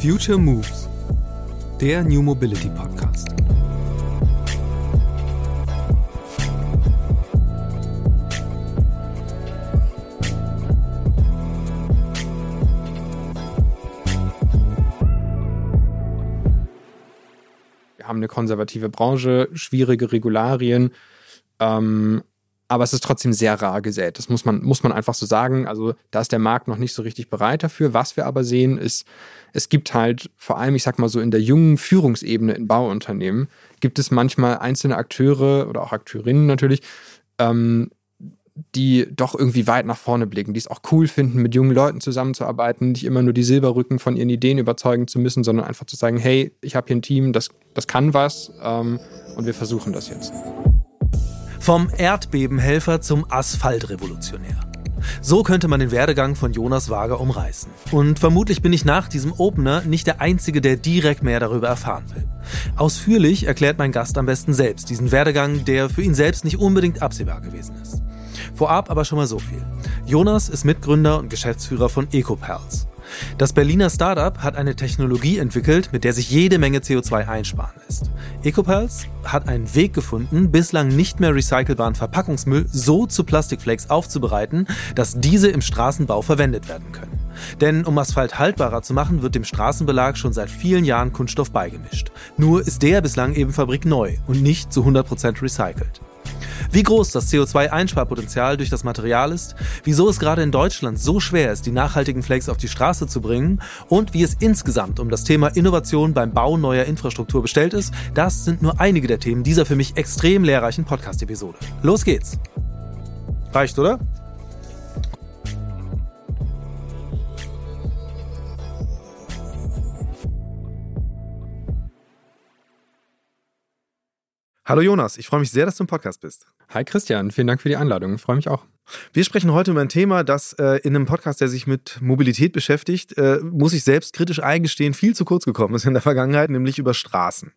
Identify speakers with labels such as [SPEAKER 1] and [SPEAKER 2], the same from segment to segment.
[SPEAKER 1] Future Moves, der New Mobility Podcast.
[SPEAKER 2] Wir haben eine konservative Branche, schwierige Regularien. Ähm, aber es ist trotzdem sehr rar gesät. Das muss man, muss man einfach so sagen. Also da ist der Markt noch nicht so richtig bereit dafür. Was wir aber sehen, ist, es gibt halt vor allem, ich sag mal so in der jungen Führungsebene in Bauunternehmen, gibt es manchmal einzelne Akteure oder auch Akteurinnen natürlich, ähm, die doch irgendwie weit nach vorne blicken, die es auch cool finden, mit jungen Leuten zusammenzuarbeiten, nicht immer nur die Silberrücken von ihren Ideen überzeugen zu müssen, sondern einfach zu sagen, hey, ich habe hier ein Team, das, das kann was ähm, und wir versuchen das jetzt.
[SPEAKER 1] Vom Erdbebenhelfer zum Asphaltrevolutionär. So könnte man den Werdegang von Jonas Wager umreißen. Und vermutlich bin ich nach diesem Opener nicht der Einzige, der direkt mehr darüber erfahren will. Ausführlich erklärt mein Gast am besten selbst diesen Werdegang, der für ihn selbst nicht unbedingt absehbar gewesen ist. Vorab aber schon mal so viel. Jonas ist Mitgründer und Geschäftsführer von EcoPals. Das Berliner Startup hat eine Technologie entwickelt, mit der sich jede Menge CO2 einsparen lässt. EcoPals hat einen Weg gefunden, bislang nicht mehr recycelbaren Verpackungsmüll so zu Plastikflakes aufzubereiten, dass diese im Straßenbau verwendet werden können. Denn um Asphalt haltbarer zu machen, wird dem Straßenbelag schon seit vielen Jahren Kunststoff beigemischt. Nur ist der bislang eben fabrikneu und nicht zu 100% recycelt. Wie groß das CO2-Einsparpotenzial durch das Material ist, wieso es gerade in Deutschland so schwer ist, die nachhaltigen Flakes auf die Straße zu bringen und wie es insgesamt um das Thema Innovation beim Bau neuer Infrastruktur bestellt ist, das sind nur einige der Themen dieser für mich extrem lehrreichen Podcast-Episode. Los geht's! Reicht, oder? Hallo Jonas, ich freue mich sehr, dass du im Podcast bist.
[SPEAKER 2] Hi Christian, vielen Dank für die Einladung. Ich freue mich auch.
[SPEAKER 1] Wir sprechen heute über ein Thema, das äh, in einem Podcast, der sich mit Mobilität beschäftigt, äh, muss ich selbst kritisch eingestehen, viel zu kurz gekommen ist in der Vergangenheit, nämlich über Straßen.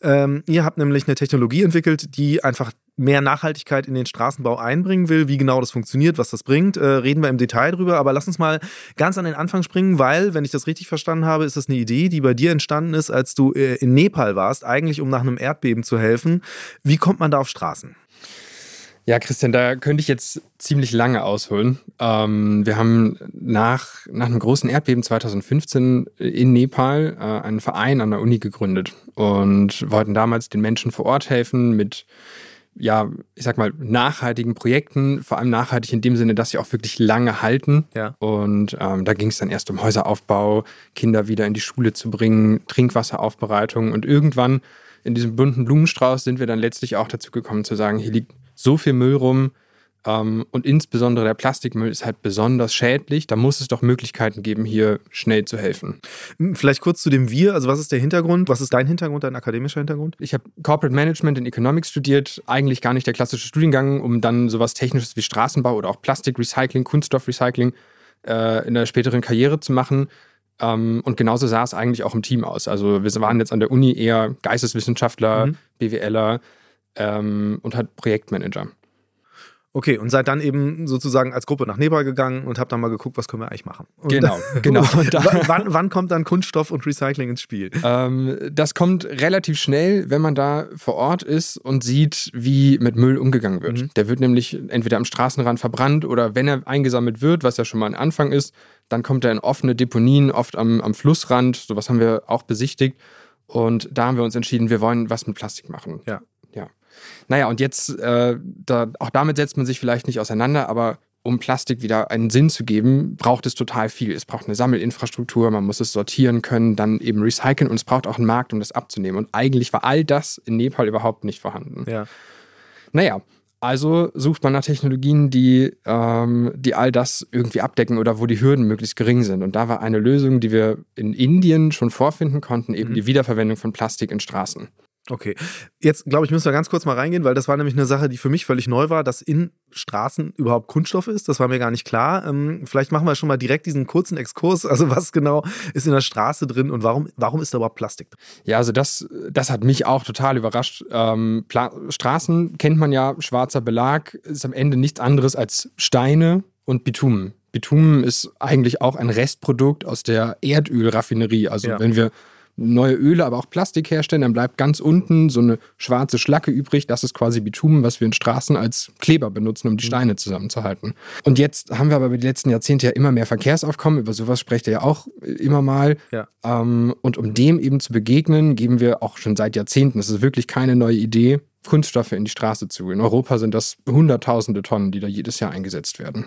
[SPEAKER 1] Ähm, ihr habt nämlich eine Technologie entwickelt, die einfach mehr Nachhaltigkeit in den Straßenbau einbringen will. Wie genau das funktioniert, was das bringt, äh, reden wir im Detail drüber. Aber lass uns mal ganz an den Anfang springen, weil, wenn ich das richtig verstanden habe, ist das eine Idee, die bei dir entstanden ist, als du äh, in Nepal warst, eigentlich um nach einem Erdbeben zu helfen. Wie kommt man da auf Straßen?
[SPEAKER 2] Ja, Christian, da könnte ich jetzt ziemlich lange ausholen. Ähm, wir haben nach, nach einem großen Erdbeben 2015 in Nepal äh, einen Verein an der Uni gegründet und wollten damals den Menschen vor Ort helfen mit, ja, ich sag mal, nachhaltigen Projekten, vor allem nachhaltig in dem Sinne, dass sie auch wirklich lange halten.
[SPEAKER 1] Ja.
[SPEAKER 2] Und ähm, da ging es dann erst um Häuseraufbau, Kinder wieder in die Schule zu bringen, Trinkwasseraufbereitung und irgendwann in diesem bunten Blumenstrauß sind wir dann letztlich auch dazu gekommen zu sagen, hier liegt so viel Müll rum und insbesondere der Plastikmüll ist halt besonders schädlich. Da muss es doch Möglichkeiten geben, hier schnell zu helfen.
[SPEAKER 1] Hm, vielleicht kurz zu dem Wir. Also was ist der Hintergrund? Was ist dein Hintergrund, dein akademischer Hintergrund?
[SPEAKER 2] Ich habe Corporate Management in Economics studiert. Eigentlich gar nicht der klassische Studiengang, um dann sowas Technisches wie Straßenbau oder auch Plastikrecycling, Kunststoffrecycling äh, in der späteren Karriere zu machen. Ähm, und genauso sah es eigentlich auch im Team aus. Also wir waren jetzt an der Uni eher Geisteswissenschaftler, mhm. BWLer, ähm, und halt Projektmanager.
[SPEAKER 1] Okay, und seid dann eben sozusagen als Gruppe nach Nepal gegangen und habt dann mal geguckt, was können wir eigentlich machen. Und
[SPEAKER 2] genau, genau.
[SPEAKER 1] wann, wann, kommt dann Kunststoff und Recycling ins Spiel?
[SPEAKER 2] Ähm, das kommt relativ schnell, wenn man da vor Ort ist und sieht, wie mit Müll umgegangen wird. Mhm. Der wird nämlich entweder am Straßenrand verbrannt oder wenn er eingesammelt wird, was ja schon mal ein Anfang ist, dann kommt er in offene Deponien, oft am, am Flussrand. Sowas haben wir auch besichtigt. Und da haben wir uns entschieden, wir wollen was mit Plastik machen.
[SPEAKER 1] Ja.
[SPEAKER 2] Naja, und jetzt, äh, da, auch damit setzt man sich vielleicht nicht auseinander, aber um Plastik wieder einen Sinn zu geben, braucht es total viel. Es braucht eine Sammelinfrastruktur, man muss es sortieren können, dann eben recyceln und es braucht auch einen Markt, um das abzunehmen. Und eigentlich war all das in Nepal überhaupt nicht vorhanden.
[SPEAKER 1] Ja.
[SPEAKER 2] Naja, also sucht man nach Technologien, die, ähm, die all das irgendwie abdecken oder wo die Hürden möglichst gering sind. Und da war eine Lösung, die wir in Indien schon vorfinden konnten, eben mhm. die Wiederverwendung von Plastik in Straßen.
[SPEAKER 1] Okay. Jetzt, glaube ich, müssen wir ganz kurz mal reingehen, weil das war nämlich eine Sache, die für mich völlig neu war, dass in Straßen überhaupt Kunststoff ist. Das war mir gar nicht klar. Ähm, vielleicht machen wir schon mal direkt diesen kurzen Exkurs. Also, was genau ist in der Straße drin und warum, warum ist da überhaupt Plastik drin?
[SPEAKER 2] Ja, also das, das hat mich auch total überrascht. Ähm, Straßen kennt man ja, schwarzer Belag, ist am Ende nichts anderes als Steine und Bitumen. Bitumen ist eigentlich auch ein Restprodukt aus der Erdölraffinerie. Also
[SPEAKER 1] Ja.
[SPEAKER 2] wenn wir neue Öle, aber auch Plastik herstellen, dann bleibt ganz unten so eine schwarze Schlacke übrig. Das ist quasi Bitumen, was wir in Straßen als Kleber benutzen,
[SPEAKER 1] Mhm.
[SPEAKER 2] um die Steine zusammenzuhalten. Und jetzt haben wir aber über die letzten Jahrzehnte ja immer mehr Verkehrsaufkommen. Über sowas sprecht ihr ja auch immer mal.
[SPEAKER 1] Ja.
[SPEAKER 2] Ähm, und um dem eben zu begegnen, geben wir auch schon seit Jahrzehnten, das ist wirklich keine neue Idee, Kunststoffe in die Straße zu. In Europa sind das hunderttausende Tonnen, die da jedes Jahr eingesetzt werden.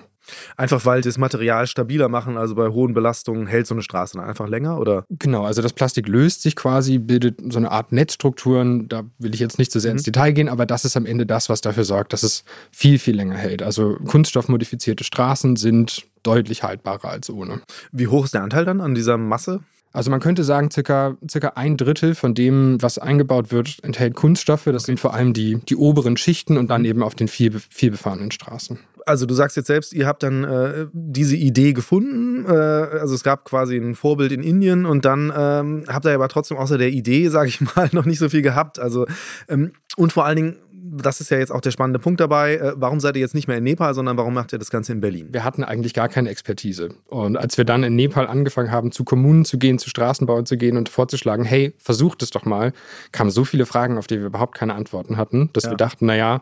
[SPEAKER 1] Einfach weil sie das Material stabiler machen, also bei hohen Belastungen hält so eine Straße dann einfach länger, oder?
[SPEAKER 2] Genau, also das Plastik löst sich quasi, bildet so eine Art Netzstrukturen. Da will ich jetzt nicht so sehr ins Detail gehen, aber das ist am Ende das, was dafür sorgt, dass es viel, viel länger hält. Also kunststoffmodifizierte Straßen sind deutlich haltbarer als ohne.
[SPEAKER 1] Wie hoch ist der Anteil dann an dieser Masse?
[SPEAKER 2] Also man könnte sagen, circa, circa ein Drittel von dem, was eingebaut wird, enthält Kunststoffe. Das sind vor allem die, die oberen Schichten und dann eben auf den viel, viel befahrenen Straßen.
[SPEAKER 1] Also du sagst jetzt selbst, ihr habt dann äh, diese Idee gefunden. Äh, also es gab quasi ein Vorbild in Indien und dann ähm, habt ihr aber trotzdem außer der Idee, sage ich mal, noch nicht so viel gehabt. Also ähm, und vor allen Dingen, das ist ja jetzt auch der spannende Punkt dabei. Äh, warum seid ihr jetzt nicht mehr in Nepal, sondern warum macht ihr das Ganze in Berlin?
[SPEAKER 2] Wir hatten eigentlich gar keine Expertise. Und als wir dann in Nepal angefangen haben, zu Kommunen zu gehen, zu Straßenbauern zu gehen und vorzuschlagen, hey, versucht es doch mal, kamen so viele Fragen, auf die wir überhaupt keine Antworten hatten, dass
[SPEAKER 1] Ja.
[SPEAKER 2] wir dachten, naja,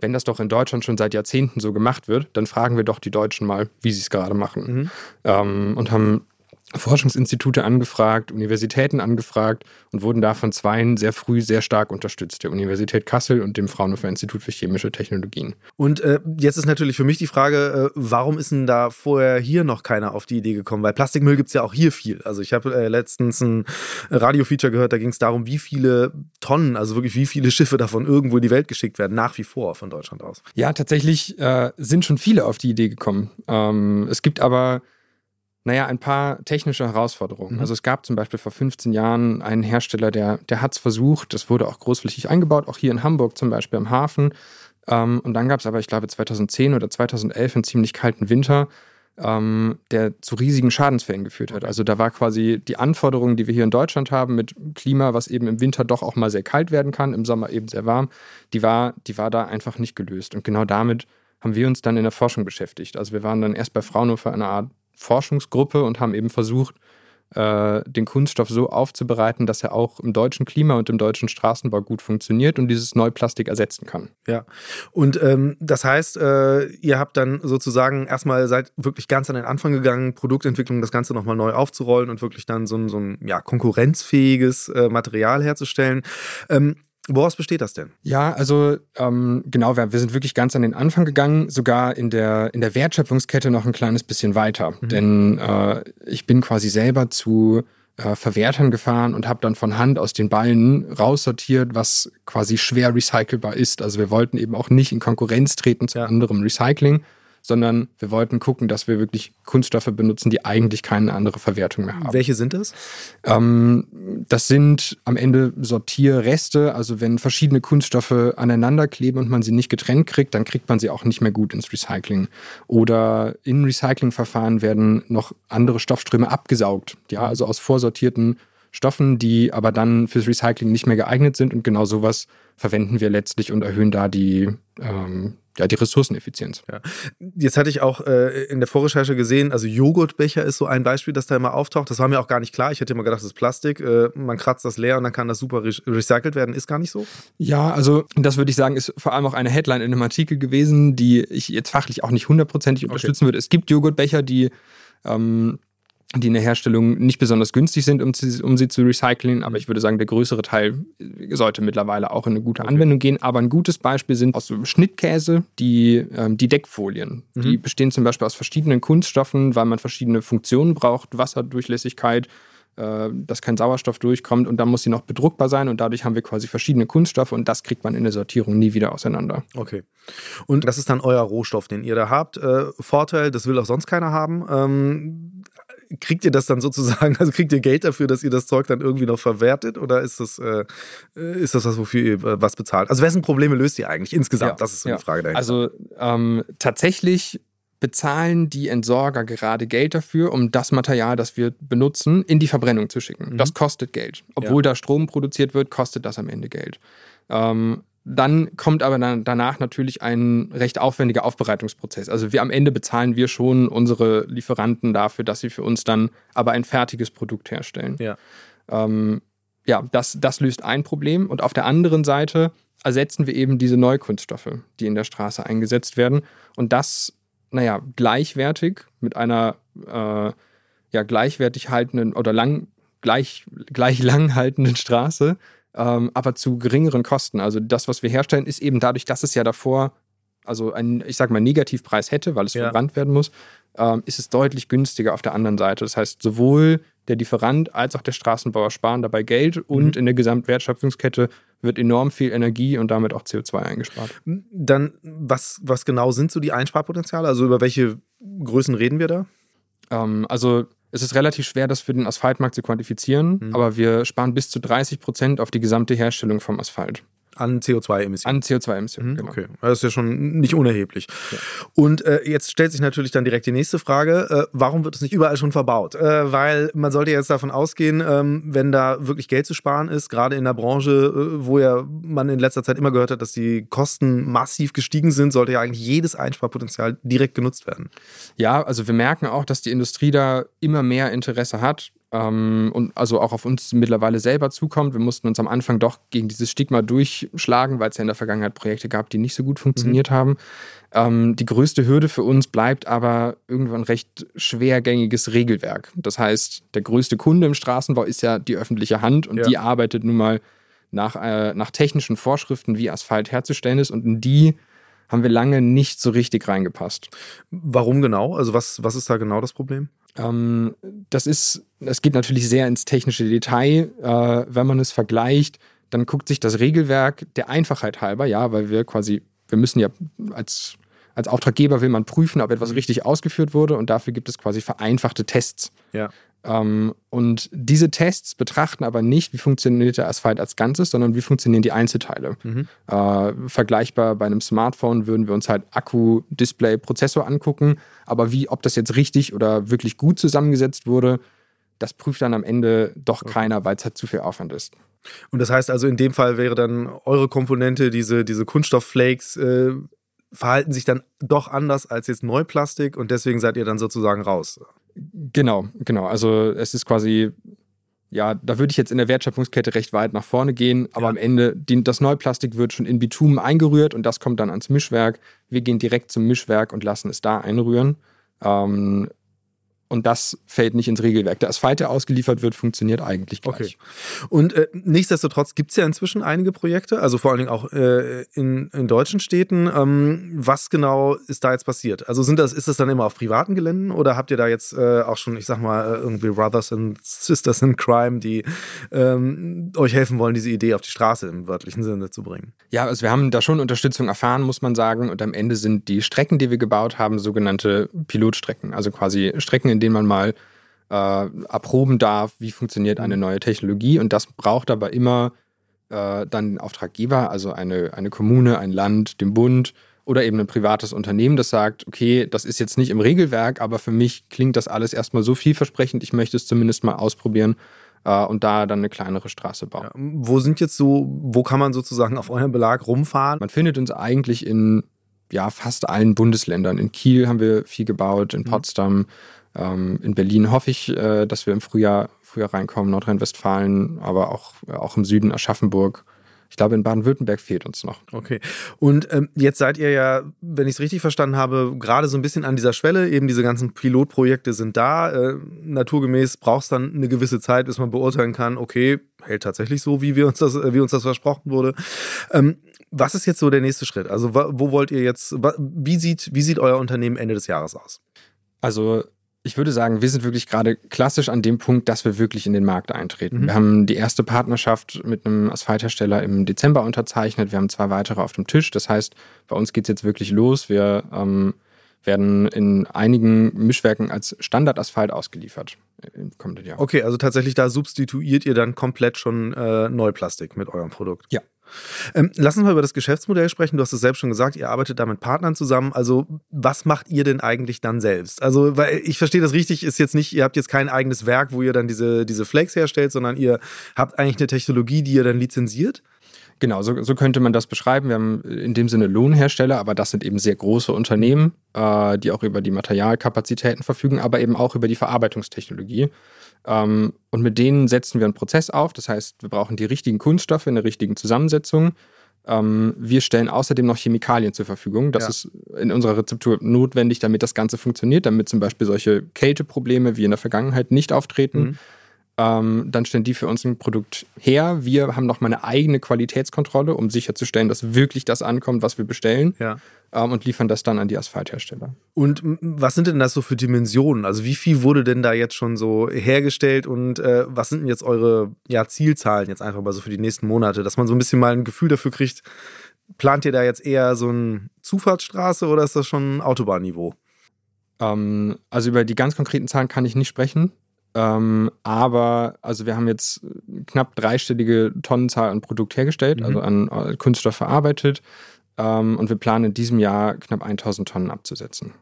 [SPEAKER 2] wenn das doch in Deutschland schon seit Jahrzehnten so gemacht wird, dann fragen wir doch die Deutschen mal, wie sie es gerade machen.
[SPEAKER 1] Mhm.
[SPEAKER 2] Ähm, und haben Forschungsinstitute angefragt, Universitäten angefragt und wurden da von zweien sehr früh sehr stark unterstützt, der Universität Kassel und dem Fraunhofer Institut für chemische Technologien.
[SPEAKER 1] Und äh, jetzt ist natürlich für mich die Frage, äh, warum ist denn da vorher hier noch keiner auf die Idee gekommen? Weil Plastikmüll gibt es ja auch hier viel. Also ich habe äh, letztens ein Radio-Feature gehört, da ging es darum, wie viele Tonnen, also wirklich wie viele Schiffe davon irgendwo in die Welt geschickt werden, nach wie vor von Deutschland aus.
[SPEAKER 2] Ja, tatsächlich äh, sind schon viele auf die Idee gekommen. Ähm, es gibt aber, naja, ein paar technische Herausforderungen.
[SPEAKER 1] Mhm.
[SPEAKER 2] Also es gab zum Beispiel vor 15 Jahren einen Hersteller, der, der hat es versucht, das wurde auch großflächig eingebaut, auch hier in Hamburg zum Beispiel am Hafen. Ähm, und dann gab es aber, ich glaube, 2010 oder 2011 einen ziemlich kalten Winter, ähm, der zu riesigen Schadensfällen geführt hat. Also da war quasi die Anforderung, die wir hier in Deutschland haben, mit Klima, was eben im Winter doch auch mal sehr kalt werden kann, im Sommer eben sehr warm, die war, die war da einfach nicht gelöst. Und genau damit haben wir uns dann in der Forschung beschäftigt. Also wir waren dann erst bei Fraunhofer in einer Art Forschungsgruppe und haben eben versucht, äh, den Kunststoff so aufzubereiten, dass er auch im deutschen Klima und im deutschen Straßenbau gut funktioniert und dieses Neuplastik ersetzen kann.
[SPEAKER 1] Ja. Und ähm, das heißt, äh, ihr habt dann sozusagen erstmal seid wirklich ganz an den Anfang gegangen, Produktentwicklung, das Ganze nochmal neu aufzurollen und wirklich dann so ein, so ein ja, konkurrenzfähiges äh, Material herzustellen. Ähm, woraus besteht das denn?
[SPEAKER 2] Ja, also ähm, genau, wir, wir sind wirklich ganz an den Anfang gegangen, sogar in der, in der Wertschöpfungskette noch ein kleines bisschen weiter. Denn äh, ich bin quasi selber zu äh, Verwertern gefahren und habe dann von Hand aus den Ballen raussortiert, was quasi schwer recycelbar ist. Also wir wollten eben auch nicht in Konkurrenz treten zu
[SPEAKER 1] Ja.
[SPEAKER 2] anderem Recycling, sondern wir wollten gucken, dass wir wirklich Kunststoffe benutzen, die eigentlich keine andere Verwertung mehr haben.
[SPEAKER 1] Welche sind das?
[SPEAKER 2] Ähm, das sind am Ende Sortierreste. Also wenn verschiedene Kunststoffe aneinander kleben und man sie nicht getrennt kriegt, dann kriegt man sie auch nicht mehr gut ins Recycling. Oder in Recyclingverfahren werden noch andere Stoffströme abgesaugt. Ja, also aus vorsortierten Stoffen, die aber dann fürs Recycling nicht mehr geeignet sind. Und genau sowas verwenden wir letztlich und erhöhen da die, ähm, ja, die Ressourceneffizienz.
[SPEAKER 1] Jetzt hatte ich auch äh, in der Vorrecherche gesehen, also Joghurtbecher ist so ein Beispiel, das da immer auftaucht. Das war mir auch gar nicht klar. Ich hätte immer gedacht, das ist Plastik. Äh, man kratzt das leer und dann kann das super re recycelt werden. Ist gar nicht so.
[SPEAKER 2] Ja, also das würde ich sagen, ist vor allem auch eine Headline in einem Artikel gewesen, die ich jetzt fachlich auch nicht hundertprozentig unterstützen würde. Es gibt Joghurtbecher, die, ähm, die in der Herstellung nicht besonders günstig sind, um, sie- um sie zu recyceln, aber ich würde sagen, der größere Teil sollte mittlerweile auch in eine gute Anwendung gehen. Aber ein gutes Beispiel sind aus so Schnittkäse die, ähm, die Deckfolien. Die bestehen zum Beispiel aus verschiedenen Kunststoffen, weil man verschiedene Funktionen braucht, Wasserdurchlässigkeit, äh, dass kein Sauerstoff durchkommt und dann muss sie noch bedruckbar sein und dadurch haben wir quasi verschiedene Kunststoffe und das kriegt man in der Sortierung nie wieder auseinander.
[SPEAKER 1] Okay. Und das ist dann euer Rohstoff, den ihr da habt. Äh, Vorteil, das will auch sonst keiner haben. Ähm, kriegt ihr das dann sozusagen, also kriegt ihr Geld dafür, dass ihr das Zeug dann irgendwie noch verwertet oder ist das, äh, ist das was, wofür ihr äh, was bezahlt? Also wessen Probleme löst ihr eigentlich insgesamt?
[SPEAKER 2] Ja,
[SPEAKER 1] das ist so
[SPEAKER 2] ja.
[SPEAKER 1] die Frage dahinter.
[SPEAKER 2] Also ähm, tatsächlich bezahlen die Entsorger gerade Geld dafür, um das Material, das wir benutzen, in die Verbrennung zu schicken.
[SPEAKER 1] Mhm.
[SPEAKER 2] Das kostet Geld. Obwohl da Strom produziert wird, kostet das am Ende Geld. Ähm, dann kommt aber dann danach natürlich ein recht aufwendiger Aufbereitungsprozess. Also wir am Ende bezahlen wir schon unsere Lieferanten dafür, dass sie für uns dann aber ein fertiges Produkt herstellen.
[SPEAKER 1] Ja.
[SPEAKER 2] Ähm, ja, das, das löst ein Problem. Und auf der anderen Seite ersetzen wir eben diese Neukunststoffe, die in der Straße eingesetzt werden. Und das, naja, gleichwertig mit einer äh, ja, gleichwertig haltenden oder lang, gleich, gleich lang haltenden Straße ähm, aber zu geringeren Kosten. Also das, was wir herstellen, ist eben dadurch, dass es ja davor, also ein, ich sag mal, Negativpreis hätte, weil es ja. verbrannt werden muss, ähm, ist es deutlich günstiger auf der anderen Seite. Das heißt, sowohl der Lieferant als auch der Straßenbauer sparen dabei Geld und mhm. in der Gesamtwertschöpfungskette wird enorm viel Energie und damit auch CO2 eingespart.
[SPEAKER 1] Dann, was, was genau sind so die Einsparpotenziale? Also über welche Größen reden wir da?
[SPEAKER 2] Ähm, also es ist relativ schwer, das für den Asphaltmarkt zu quantifizieren, mhm. aber wir sparen bis zu 30 Prozent auf die gesamte Herstellung vom Asphalt.
[SPEAKER 1] An CO2-Emissionen.
[SPEAKER 2] An CO2-Emissionen,
[SPEAKER 1] mhm, genau. Okay, das ist ja schon nicht unerheblich. Ja. Und äh, jetzt stellt sich natürlich dann direkt die nächste Frage, äh, warum wird es nicht überall schon verbaut? Äh, weil man sollte jetzt davon ausgehen, ähm, wenn da wirklich Geld zu sparen ist, gerade in der Branche, äh, wo ja man in letzter Zeit immer gehört hat, dass die Kosten massiv gestiegen sind, sollte ja eigentlich jedes Einsparpotenzial direkt genutzt werden.
[SPEAKER 2] Ja, also wir merken auch, dass die Industrie da immer mehr Interesse hat ähm, und also auch auf uns mittlerweile selber zukommt. Wir mussten uns am Anfang doch gegen dieses Stigma durchschlagen, weil es ja in der Vergangenheit Projekte gab, die nicht so gut funktioniert mhm. haben. Ähm, die größte Hürde für uns bleibt aber irgendwann recht schwergängiges Regelwerk. Das heißt, der größte Kunde im Straßenbau ist ja die öffentliche Hand und ja. die arbeitet nun mal nach, äh, nach technischen Vorschriften, wie Asphalt herzustellen ist und in die haben wir lange nicht so richtig reingepasst.
[SPEAKER 1] Warum genau? Also was, was ist da genau das Problem?
[SPEAKER 2] Ähm, das ist, es geht natürlich sehr ins technische Detail. Äh, wenn man es vergleicht, dann guckt sich das Regelwerk der Einfachheit halber, ja, weil wir quasi, wir müssen ja als, als Auftraggeber will man prüfen, ob etwas mhm. richtig ausgeführt wurde und dafür gibt es quasi vereinfachte Tests.
[SPEAKER 1] Ja.
[SPEAKER 2] Ähm, und diese Tests betrachten aber nicht, wie funktioniert der Asphalt als Ganzes, sondern wie funktionieren die Einzelteile. Mhm. Äh, vergleichbar bei einem Smartphone würden wir uns halt Akku, Display, Prozessor angucken, aber wie, ob das jetzt richtig oder wirklich gut zusammengesetzt wurde, das prüft dann am Ende doch okay. keiner, weil es halt zu viel Aufwand ist.
[SPEAKER 1] Und das heißt also, in dem Fall wäre dann eure Komponente, diese, diese Kunststoffflakes, äh, verhalten sich dann doch anders als jetzt Neuplastik und deswegen seid ihr dann sozusagen raus.
[SPEAKER 2] Genau, genau. Also es ist quasi, ja, da würde ich jetzt in der Wertschöpfungskette recht weit nach vorne gehen, aber ja. am Ende, die, das Neuplastik wird schon in Bitumen eingerührt und das kommt dann ans Mischwerk. Wir gehen direkt zum Mischwerk und lassen es da einrühren. Ähm, und das fällt nicht ins Regelwerk. Der Asphalt, der ausgeliefert wird, funktioniert eigentlich gleich. Okay.
[SPEAKER 1] Und äh, nichtsdestotrotz gibt es ja inzwischen einige Projekte, also vor allen Dingen auch äh, in, in deutschen Städten. Ähm, was genau ist da jetzt passiert? Also sind das, ist das dann immer auf privaten Geländen oder habt ihr da jetzt äh, auch schon, ich sag mal, äh, irgendwie Brothers and Sisters in Crime, die ähm, euch helfen wollen, diese Idee auf die Straße im wörtlichen Sinne zu bringen?
[SPEAKER 2] Ja, also wir haben da schon Unterstützung erfahren, muss man sagen. Und am Ende sind die Strecken, die wir gebaut haben, sogenannte Pilotstrecken. Also quasi Strecken, in in denen man mal äh, erproben darf, wie funktioniert eine mhm. neue Technologie. Und das braucht aber immer äh, dann einen Auftraggeber, also eine, eine Kommune, ein Land, den Bund oder eben ein privates Unternehmen, das sagt, okay, das ist jetzt nicht im Regelwerk, aber für mich klingt das alles erstmal so vielversprechend, ich möchte es zumindest mal ausprobieren äh, und da dann eine kleinere Straße bauen. Ja,
[SPEAKER 1] wo sind jetzt so, wo kann man sozusagen auf eurem Belag rumfahren?
[SPEAKER 2] Man findet uns eigentlich in ja, fast allen Bundesländern. In Kiel haben wir viel gebaut, in mhm. Ähm, in Berlin hoffe ich, äh, dass wir im Frühjahr, Frühjahr reinkommen, Nordrhein-Westfalen, aber auch, auch im Süden Aschaffenburg. Ich glaube, in Baden-Württemberg fehlt uns noch.
[SPEAKER 1] Okay. Und ähm, jetzt seid ihr ja, wenn ich es richtig verstanden habe, gerade so ein bisschen an dieser Schwelle. Eben diese ganzen Pilotprojekte sind da. Äh, naturgemäß braucht es dann eine gewisse Zeit, bis man beurteilen kann, okay, hält tatsächlich so, wie wir uns das, wie uns das versprochen wurde. Ähm, was ist jetzt so der nächste Schritt? Also wo wollt ihr jetzt, wie sieht, wie sieht euer Unternehmen Ende des Jahres aus?
[SPEAKER 2] Also ich würde sagen, wir sind wirklich gerade klassisch an dem Punkt, dass wir wirklich in den Markt eintreten. Mhm. Wir haben die erste Partnerschaft mit einem Asphalthersteller im Dezember unterzeichnet. Wir haben zwei weitere auf dem Tisch. Das heißt, bei uns geht es jetzt wirklich los. Wir ähm, werden in einigen Mischwerken als Standardasphalt ausgeliefert im kommenden Jahr.
[SPEAKER 1] Okay, also tatsächlich da substituiert ihr dann komplett schon äh, Neuplastik mit eurem Produkt.
[SPEAKER 2] Ja.
[SPEAKER 1] Ähm, lass uns mal über das Geschäftsmodell sprechen. Du hast es selbst schon gesagt, ihr arbeitet da mit Partnern zusammen. Also, was macht ihr denn eigentlich dann selbst? Also, weil ich verstehe das richtig, ist jetzt nicht, ihr habt jetzt kein eigenes Werk, wo ihr dann diese, diese Flakes herstellt, sondern ihr habt eigentlich eine Technologie, die ihr dann lizenziert.
[SPEAKER 2] Genau, so, so, könnte man das beschreiben. Wir haben in dem Sinne Lohnhersteller, aber das sind eben sehr große Unternehmen, äh, die auch über die Materialkapazitäten verfügen, aber eben auch über die Verarbeitungstechnologie. Ähm, und mit denen setzen wir einen Prozess auf. Das heißt, wir brauchen die richtigen Kunststoffe in der richtigen Zusammensetzung. Ähm, wir stellen außerdem noch Chemikalien zur Verfügung. Das ja. ist in unserer Rezeptur notwendig, damit das Ganze funktioniert, damit zum Beispiel solche Kälteprobleme wie in der Vergangenheit nicht auftreten. Mhm. Ähm, dann stellen die für uns ein Produkt her. Wir haben noch mal eine eigene Qualitätskontrolle, um sicherzustellen, dass wirklich das ankommt, was wir bestellen. Ja. Ähm, und liefern das dann an die Asphalthersteller.
[SPEAKER 1] Und was sind denn das so für Dimensionen? Also wie viel wurde denn da jetzt schon so hergestellt und äh, was sind denn jetzt eure ja, Zielzahlen jetzt einfach mal so für die nächsten Monate, dass man so ein bisschen mal ein Gefühl dafür kriegt, plant ihr da jetzt eher so eine Zufahrtsstraße oder ist das schon Autobahnniveau?
[SPEAKER 2] Ähm, also über die ganz konkreten Zahlen kann ich nicht sprechen. Ähm, aber also wir haben jetzt knapp dreistellige Tonnenzahl an Produkt hergestellt, also mhm. also an äh, Kunststoff verarbeitet. Ähm, und wir planen in diesem Jahr knapp 1000 Tonnen abzusetzen.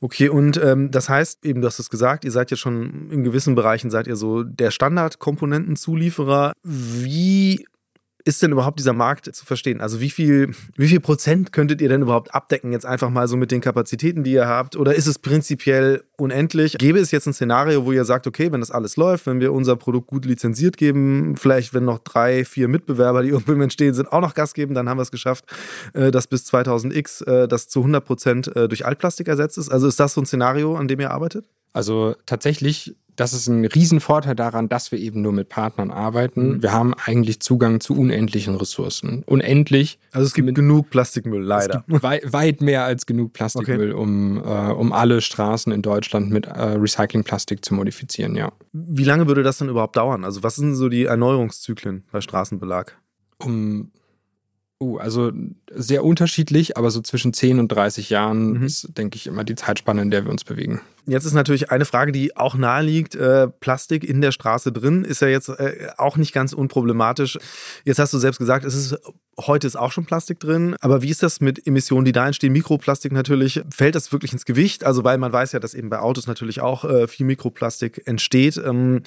[SPEAKER 1] Okay, und ähm, das heißt, eben, du hast es gesagt, ihr seid ja schon in gewissen Bereichen, seid ihr so der Standardkomponentenzulieferer. Wie ist denn überhaupt dieser Markt zu verstehen? Also wie viel, wie viel Prozent könntet ihr denn überhaupt abdecken, jetzt einfach mal so mit den Kapazitäten, die ihr habt? Oder ist es prinzipiell unendlich? Gäbe es jetzt ein Szenario, wo ihr sagt, okay, wenn das alles läuft, wenn wir unser Produkt gut lizenziert geben, vielleicht wenn noch drei, vier Mitbewerber, die irgendwo entstehen sind, auch noch Gas geben, dann haben wir es geschafft, äh, dass bis 2000x äh, das zu 100 Prozent äh, durch Altplastik ersetzt ist. Also ist das so ein Szenario, an dem ihr arbeitet?
[SPEAKER 2] Also tatsächlich das ist ein Riesenvorteil daran, dass wir eben nur mit Partnern arbeiten. Mhm. Wir haben eigentlich Zugang zu unendlichen Ressourcen. Unendlich.
[SPEAKER 1] Also es gibt mit, genug Plastikmüll, leider.
[SPEAKER 2] Wei weit mehr als genug Plastikmüll, okay. um, äh, um alle Straßen in Deutschland mit äh, Recyclingplastik zu modifizieren, ja.
[SPEAKER 1] Wie lange würde das dann überhaupt dauern? Also was sind so die Erneuerungszyklen bei Straßenbelag?
[SPEAKER 2] Um Uh, also sehr unterschiedlich, aber so zwischen 10 und 30 Jahren mhm. ist, denke ich, immer die Zeitspanne, in der wir uns bewegen.
[SPEAKER 1] Jetzt ist natürlich eine Frage, die auch nahe liegt. Äh, Plastik in der Straße drin ist ja jetzt äh, auch nicht ganz unproblematisch. Jetzt hast du selbst gesagt, es ist heute ist auch schon Plastik drin. Aber wie ist das mit Emissionen, die da entstehen? Mikroplastik natürlich. Fällt das wirklich ins Gewicht? Also, weil man weiß ja, dass eben bei Autos natürlich auch äh, viel Mikroplastik entsteht. Ähm,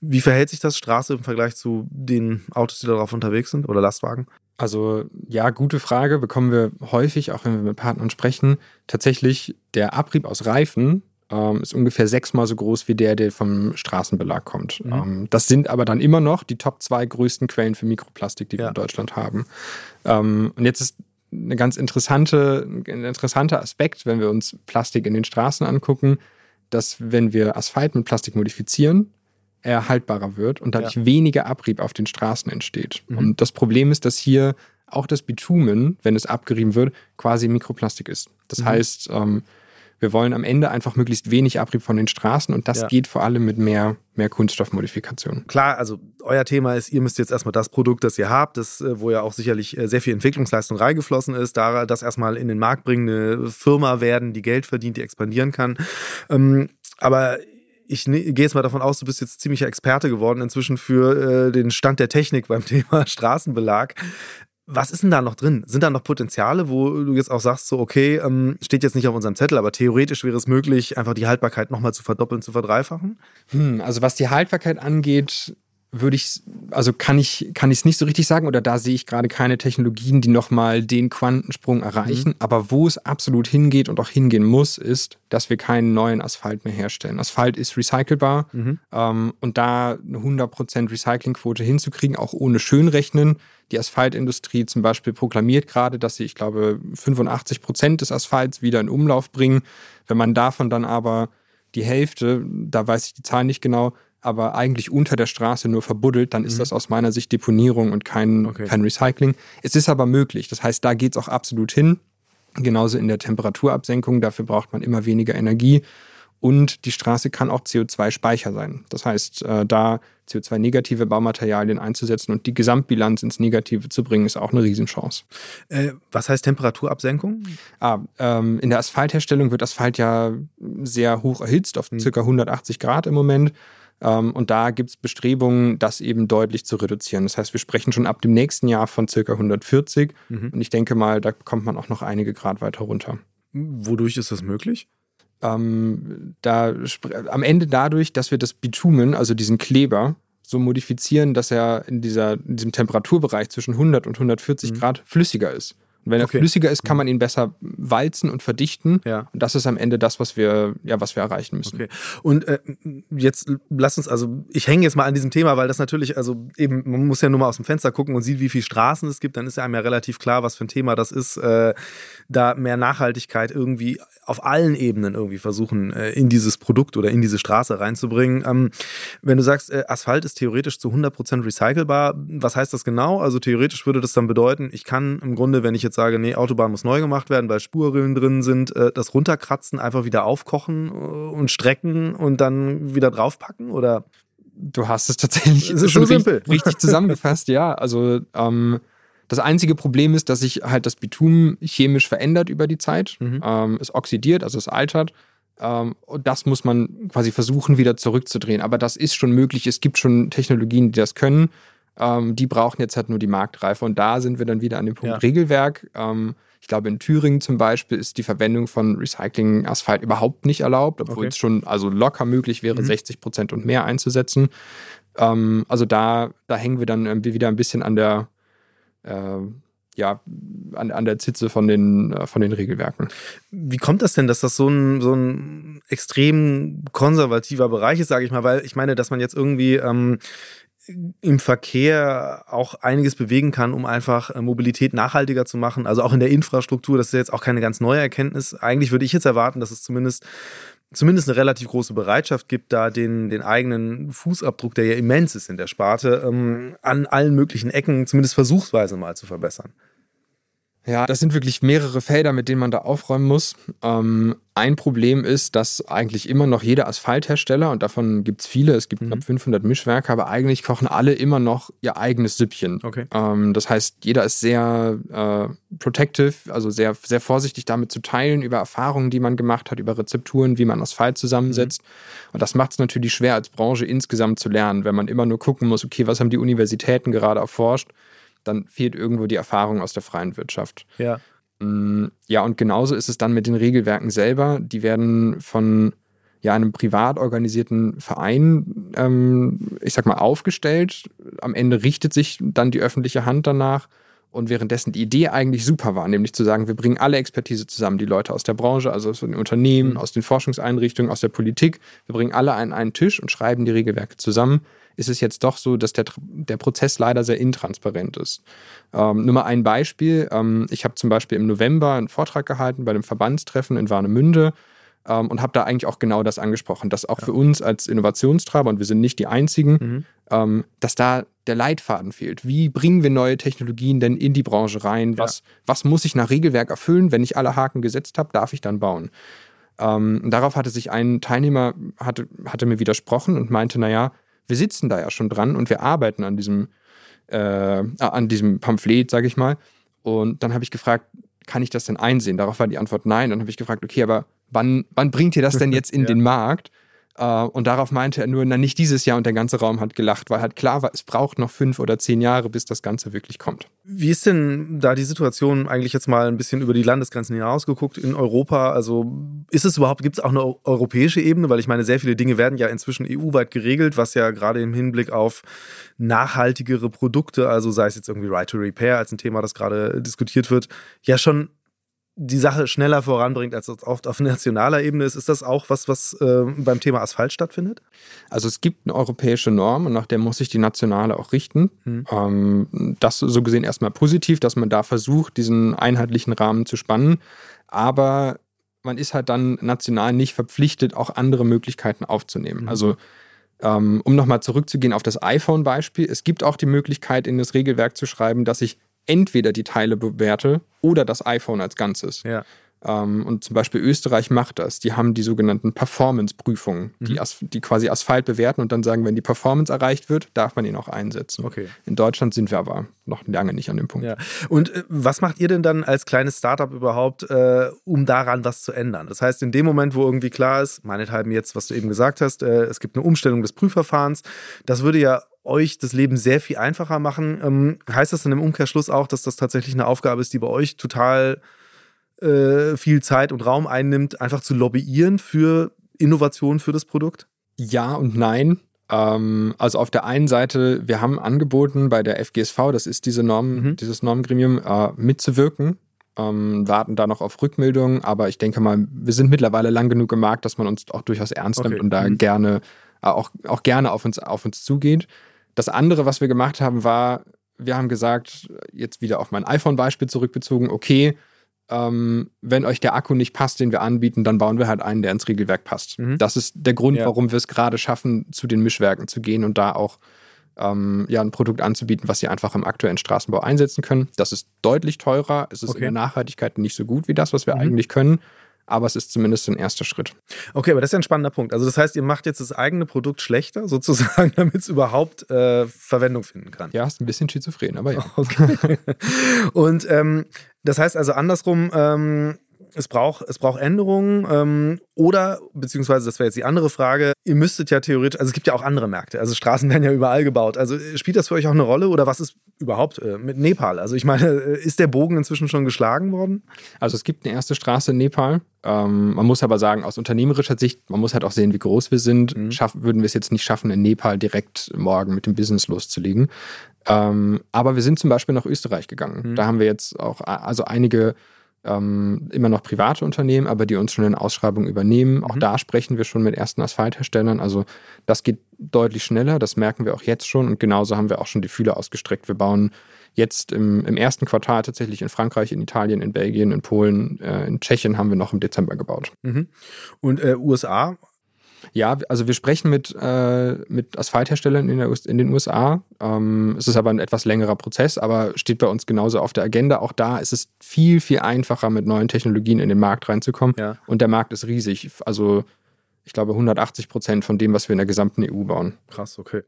[SPEAKER 1] wie verhält sich das Straße im Vergleich zu den Autos, die darauf unterwegs sind oder Lastwagen?
[SPEAKER 2] Also ja, gute Frage, bekommen wir häufig, auch wenn wir mit Partnern sprechen. Tatsächlich, der Abrieb aus Reifen ähm, ist ungefähr sechsmal so groß wie der, der vom Straßenbelag kommt. Mhm. Ähm, das sind aber dann immer noch die Top zwei größten Quellen für Mikroplastik, die ja. wir in Deutschland haben. Ähm, und jetzt ist eine ganz interessante, ein interessanter Aspekt, wenn wir uns Plastik in den Straßen angucken, dass wenn wir Asphalt mit Plastik modifizieren, er haltbarer wird und dadurch ja. weniger Abrieb auf den Straßen entsteht. Mhm. Und das Problem ist, dass hier auch das Bitumen, wenn es abgerieben wird, quasi Mikroplastik ist. Das mhm. heißt, ähm, wir wollen am Ende einfach möglichst wenig Abrieb von den Straßen und das ja. geht vor allem mit mehr, mehr Kunststoffmodifikation.
[SPEAKER 1] Klar, also euer Thema ist, ihr müsst jetzt erstmal das Produkt, das ihr habt, das, äh, wo ja auch sicherlich äh, sehr viel Entwicklungsleistung reingeflossen ist, da das erstmal in den Markt bringen, eine Firma werden, die Geld verdient, die expandieren kann. Ähm, aber ich ne, gehe jetzt mal davon aus, du bist jetzt ziemlicher Experte geworden inzwischen für äh, den Stand der Technik beim Thema Straßenbelag. Was ist denn da noch drin? Sind da noch Potenziale, wo du jetzt auch sagst, so, okay, ähm, steht jetzt nicht auf unserem Zettel, aber theoretisch wäre es möglich, einfach die Haltbarkeit nochmal zu verdoppeln, zu verdreifachen?
[SPEAKER 2] Hm, also was die Haltbarkeit angeht, würde ich, also kann ich, kann ich es nicht so richtig sagen oder da sehe ich gerade keine Technologien, die nochmal den Quantensprung erreichen. Mhm. Aber wo es absolut hingeht und auch hingehen muss, ist, dass wir keinen neuen Asphalt mehr herstellen. Asphalt ist recycelbar mhm. ähm, und da eine 100% Recyclingquote hinzukriegen, auch ohne Schönrechnen. Die Asphaltindustrie zum Beispiel proklamiert gerade, dass sie, ich glaube, 85% des Asphalts wieder in Umlauf bringen. Wenn man davon dann aber die Hälfte, da weiß ich die Zahl nicht genau, aber eigentlich unter der Straße nur verbuddelt, dann ist mhm. das aus meiner Sicht Deponierung und kein, okay. kein Recycling. Es ist aber möglich. Das heißt, da geht es auch absolut hin. Genauso in der Temperaturabsenkung. Dafür braucht man immer weniger Energie. Und die Straße kann auch CO2-Speicher sein. Das heißt, äh, da CO2-negative Baumaterialien einzusetzen und die Gesamtbilanz ins Negative zu bringen, ist auch eine Riesenchance.
[SPEAKER 1] Äh, was heißt Temperaturabsenkung?
[SPEAKER 2] Ah, ähm, in der Asphaltherstellung wird Asphalt ja sehr hoch erhitzt, auf mhm. ca. 180 Grad im Moment. Ähm, und da gibt es Bestrebungen, das eben deutlich zu reduzieren. Das heißt, wir sprechen schon ab dem nächsten Jahr von circa 140. Mhm. Und ich denke mal, da kommt man auch noch einige Grad weiter runter.
[SPEAKER 1] Wodurch ist das möglich?
[SPEAKER 2] Ähm, da, am Ende dadurch, dass wir das Bitumen, also diesen Kleber, so modifizieren, dass er in, dieser, in diesem Temperaturbereich zwischen 100 und 140 mhm. Grad flüssiger ist. Und wenn er okay. flüssiger ist, kann man ihn besser walzen und verdichten. Ja. Und das ist am Ende das, was wir, ja, was wir erreichen müssen. Okay.
[SPEAKER 1] Und äh, jetzt lass uns, also ich hänge jetzt mal an diesem Thema, weil das natürlich, also eben, man muss ja nur mal aus dem Fenster gucken und sieht, wie viele Straßen es gibt, dann ist ja einem ja relativ klar, was für ein Thema das ist, äh, da mehr Nachhaltigkeit irgendwie auf allen Ebenen irgendwie versuchen, äh, in dieses Produkt oder in diese Straße reinzubringen. Ähm, wenn du sagst, äh, Asphalt ist theoretisch zu 100% recycelbar, was heißt das genau? Also theoretisch würde das dann bedeuten, ich kann im Grunde, wenn ich jetzt sage, nee, Autobahn muss neu gemacht werden, weil Spurrillen drin sind, äh, das runterkratzen, einfach wieder aufkochen und strecken und dann wieder draufpacken oder?
[SPEAKER 2] Du hast es tatsächlich
[SPEAKER 1] es ist schon so richtig,
[SPEAKER 2] richtig zusammengefasst, ja. Also ähm, das einzige Problem ist, dass sich halt das Bitumen chemisch verändert über die Zeit. Mhm. Ähm, es oxidiert, also es altert. Ähm, und das muss man quasi versuchen, wieder zurückzudrehen. Aber das ist schon möglich. Es gibt schon Technologien, die das können. Ähm, die brauchen jetzt halt nur die Marktreife. Und da sind wir dann wieder an dem Punkt ja. Regelwerk. Ähm, ich glaube, in Thüringen zum Beispiel ist die Verwendung von Recycling-Asphalt überhaupt nicht erlaubt, obwohl okay. es schon also locker möglich wäre, mhm. 60 Prozent und mehr einzusetzen. Ähm, also da, da hängen wir dann irgendwie wieder ein bisschen an der, äh, ja, an, an der Zitze von den, äh, von den Regelwerken.
[SPEAKER 1] Wie kommt das denn, dass das so ein, so ein extrem konservativer Bereich ist, sage ich mal? Weil ich meine, dass man jetzt irgendwie ähm, im Verkehr auch einiges bewegen kann, um einfach äh, Mobilität nachhaltiger zu machen. Also auch in der Infrastruktur, das ist jetzt auch keine ganz neue Erkenntnis. Eigentlich würde ich jetzt erwarten, dass es zumindest zumindest eine relativ große Bereitschaft gibt, da den, den eigenen Fußabdruck, der ja immens ist in der Sparte, ähm, an allen möglichen Ecken zumindest versuchsweise mal zu verbessern.
[SPEAKER 2] Ja, das sind wirklich mehrere Felder, mit denen man da aufräumen muss. Ähm, ein Problem ist, dass eigentlich immer noch jeder Asphalthersteller, und davon gibt es viele, es gibt mhm. knapp 500 Mischwerke, aber eigentlich kochen alle immer noch ihr eigenes Süppchen.
[SPEAKER 1] Okay.
[SPEAKER 2] Ähm, das heißt, jeder ist sehr äh, protective, also sehr, sehr vorsichtig damit zu teilen über Erfahrungen, die man gemacht hat, über Rezepturen, wie man Asphalt zusammensetzt. Mhm. Und das macht es natürlich schwer als Branche insgesamt zu lernen, wenn man immer nur gucken muss, okay, was haben die Universitäten gerade erforscht dann fehlt irgendwo die Erfahrung aus der freien Wirtschaft.
[SPEAKER 1] Ja.
[SPEAKER 2] Mm, ja, und genauso ist es dann mit den Regelwerken selber. Die werden von ja, einem privat organisierten Verein, ähm, ich sag mal, aufgestellt. Am Ende richtet sich dann die öffentliche Hand danach. Und währenddessen die Idee eigentlich super war, nämlich zu sagen, wir bringen alle Expertise zusammen, die Leute aus der Branche, also aus den Unternehmen, mhm. aus den Forschungseinrichtungen, aus der Politik, wir bringen alle an einen Tisch und schreiben die Regelwerke zusammen ist es jetzt doch so, dass der, der Prozess leider sehr intransparent ist. Ähm, nur mal ein Beispiel. Ähm, ich habe zum Beispiel im November einen Vortrag gehalten bei dem Verbandstreffen in Warnemünde ähm, und habe da eigentlich auch genau das angesprochen, dass auch ja. für uns als Innovationstreiber, und wir sind nicht die Einzigen, mhm. ähm, dass da der Leitfaden fehlt. Wie bringen wir neue Technologien denn in die Branche rein? Was, ja. was muss ich nach Regelwerk erfüllen? Wenn ich alle Haken gesetzt habe, darf ich dann bauen? Ähm, darauf hatte sich ein Teilnehmer, hatte, hatte mir widersprochen und meinte, naja, wir sitzen da ja schon dran und wir arbeiten an diesem, äh, an diesem Pamphlet, sage ich mal. Und dann habe ich gefragt, kann ich das denn einsehen? Darauf war die Antwort nein. Dann habe ich gefragt, okay, aber wann, wann bringt ihr das denn jetzt in ja. den Markt? Äh, und darauf meinte er nur, na nicht dieses Jahr und der ganze Raum hat gelacht, weil halt klar war, es braucht noch fünf oder zehn Jahre, bis das Ganze wirklich kommt.
[SPEAKER 1] Wie ist denn da die Situation eigentlich jetzt mal ein bisschen über die Landesgrenzen hinausgeguckt in Europa? Also ist es überhaupt, gibt es auch eine europäische Ebene? Weil ich meine, sehr viele Dinge werden ja inzwischen EU-weit geregelt, was ja gerade im Hinblick auf nachhaltigere Produkte, also sei es jetzt irgendwie Right to Repair als ein Thema, das gerade diskutiert wird, ja schon die Sache schneller voranbringt, als es oft auf nationaler Ebene ist. Ist das auch was, was äh, beim Thema Asphalt stattfindet?
[SPEAKER 2] Also es gibt eine europäische Norm und nach der muss sich die nationale auch richten. Hm. Ähm, das so gesehen erstmal positiv, dass man da versucht, diesen einheitlichen Rahmen zu spannen. Aber man ist halt dann national nicht verpflichtet, auch andere Möglichkeiten aufzunehmen. Hm. Also ähm, um nochmal zurückzugehen auf das iPhone-Beispiel, es gibt auch die Möglichkeit, in das Regelwerk zu schreiben, dass ich entweder die Teile bewerte oder das iPhone als Ganzes.
[SPEAKER 1] Ja.
[SPEAKER 2] Ähm, und zum Beispiel Österreich macht das. Die haben die sogenannten Performance-Prüfungen, mhm. die, die, quasi Asphalt bewerten und dann sagen, wenn die Performance erreicht wird, darf man ihn auch einsetzen.
[SPEAKER 1] Okay.
[SPEAKER 2] In Deutschland sind wir aber noch lange nicht an dem Punkt.
[SPEAKER 1] Ja. Und äh, was macht ihr denn dann als kleines Startup überhaupt, äh, um daran was zu ändern? Das heißt, in dem Moment, wo irgendwie klar ist, meinethalben jetzt, was du eben gesagt hast, äh, es gibt eine Umstellung des Prüfverfahrens, das würde ja euch das Leben sehr viel einfacher machen. Ähm, heißt das dann im Umkehrschluss auch, dass das tatsächlich eine Aufgabe ist, die bei euch total äh, viel Zeit und Raum einnimmt, einfach zu lobbyieren für Innovation für das Produkt?
[SPEAKER 2] Ja und nein. Ähm, also auf der einen Seite, wir haben angeboten bei der FGSV, das ist diese Norm, mhm. dieses Normgremium, äh, mitzuwirken. Ähm, warten da noch auf Rückmeldungen, aber ich denke mal, wir sind mittlerweile lang genug im Markt, dass man uns auch durchaus ernst nimmt okay. und da mhm. gerne äh, auch, auch gerne auf uns, auf uns zugeht. Das andere, was wir gemacht haben, war, wir haben gesagt, jetzt wieder auf mein iPhone-Beispiel zurückbezogen, okay, ähm, wenn euch der Akku nicht passt, den wir anbieten, dann bauen wir halt einen, der ins Regelwerk passt. Mhm. Das ist der Grund, ja. warum wir es gerade schaffen, zu den Mischwerken zu gehen und da auch ähm, ja, ein Produkt anzubieten, was sie einfach im aktuellen Straßenbau einsetzen können. Das ist deutlich teurer. Es ist okay. in der Nachhaltigkeit nicht so gut wie das, was wir mhm. eigentlich können aber es ist zumindest ein erster Schritt.
[SPEAKER 1] Okay, aber das ist ja ein spannender Punkt. Also das heißt, ihr macht jetzt das eigene Produkt schlechter, sozusagen, damit es überhaupt äh, Verwendung finden kann.
[SPEAKER 2] Ja, ist ein bisschen schizophren, aber ja.
[SPEAKER 1] Okay. Und ähm, das heißt also andersrum, ähm, es braucht, es braucht Änderungen ähm, oder, beziehungsweise, das wäre jetzt die andere Frage, ihr müsstet ja theoretisch, also es gibt ja auch andere Märkte, also Straßen werden ja überall gebaut. Also spielt das für euch auch eine Rolle oder was ist überhaupt äh, mit Nepal? Also ich meine, äh, ist der Bogen inzwischen schon geschlagen worden?
[SPEAKER 2] Also es gibt eine erste Straße in Nepal. Ähm, man muss aber sagen, aus unternehmerischer Sicht, man muss halt auch sehen, wie groß wir sind. Mhm. Schaff, würden wir es jetzt nicht schaffen, in Nepal direkt morgen mit dem Business loszulegen. Ähm, aber wir sind zum Beispiel nach Österreich gegangen. Mhm. Da haben wir jetzt auch also einige ähm, immer noch private Unternehmen, aber die uns schon in Ausschreibungen übernehmen. Auch mhm. da sprechen wir schon mit ersten Asphaltherstellern. Also das geht deutlich schneller, das merken wir auch jetzt schon. Und genauso haben wir auch schon die Fühler ausgestreckt. Wir bauen jetzt im, im ersten Quartal tatsächlich in Frankreich, in Italien, in Belgien, in Polen, äh, in Tschechien haben wir noch im Dezember gebaut.
[SPEAKER 1] Mhm. Und äh, USA
[SPEAKER 2] ja, also wir sprechen mit, äh, mit Asphaltherstellern in, der, in den USA. Ähm, es ist aber ein etwas längerer Prozess, aber steht bei uns genauso auf der Agenda. Auch da ist es viel, viel einfacher, mit neuen Technologien in den Markt reinzukommen. Ja. Und der Markt ist riesig. Also ich glaube, 180 Prozent von dem, was wir in der gesamten EU bauen.
[SPEAKER 1] Krass, okay.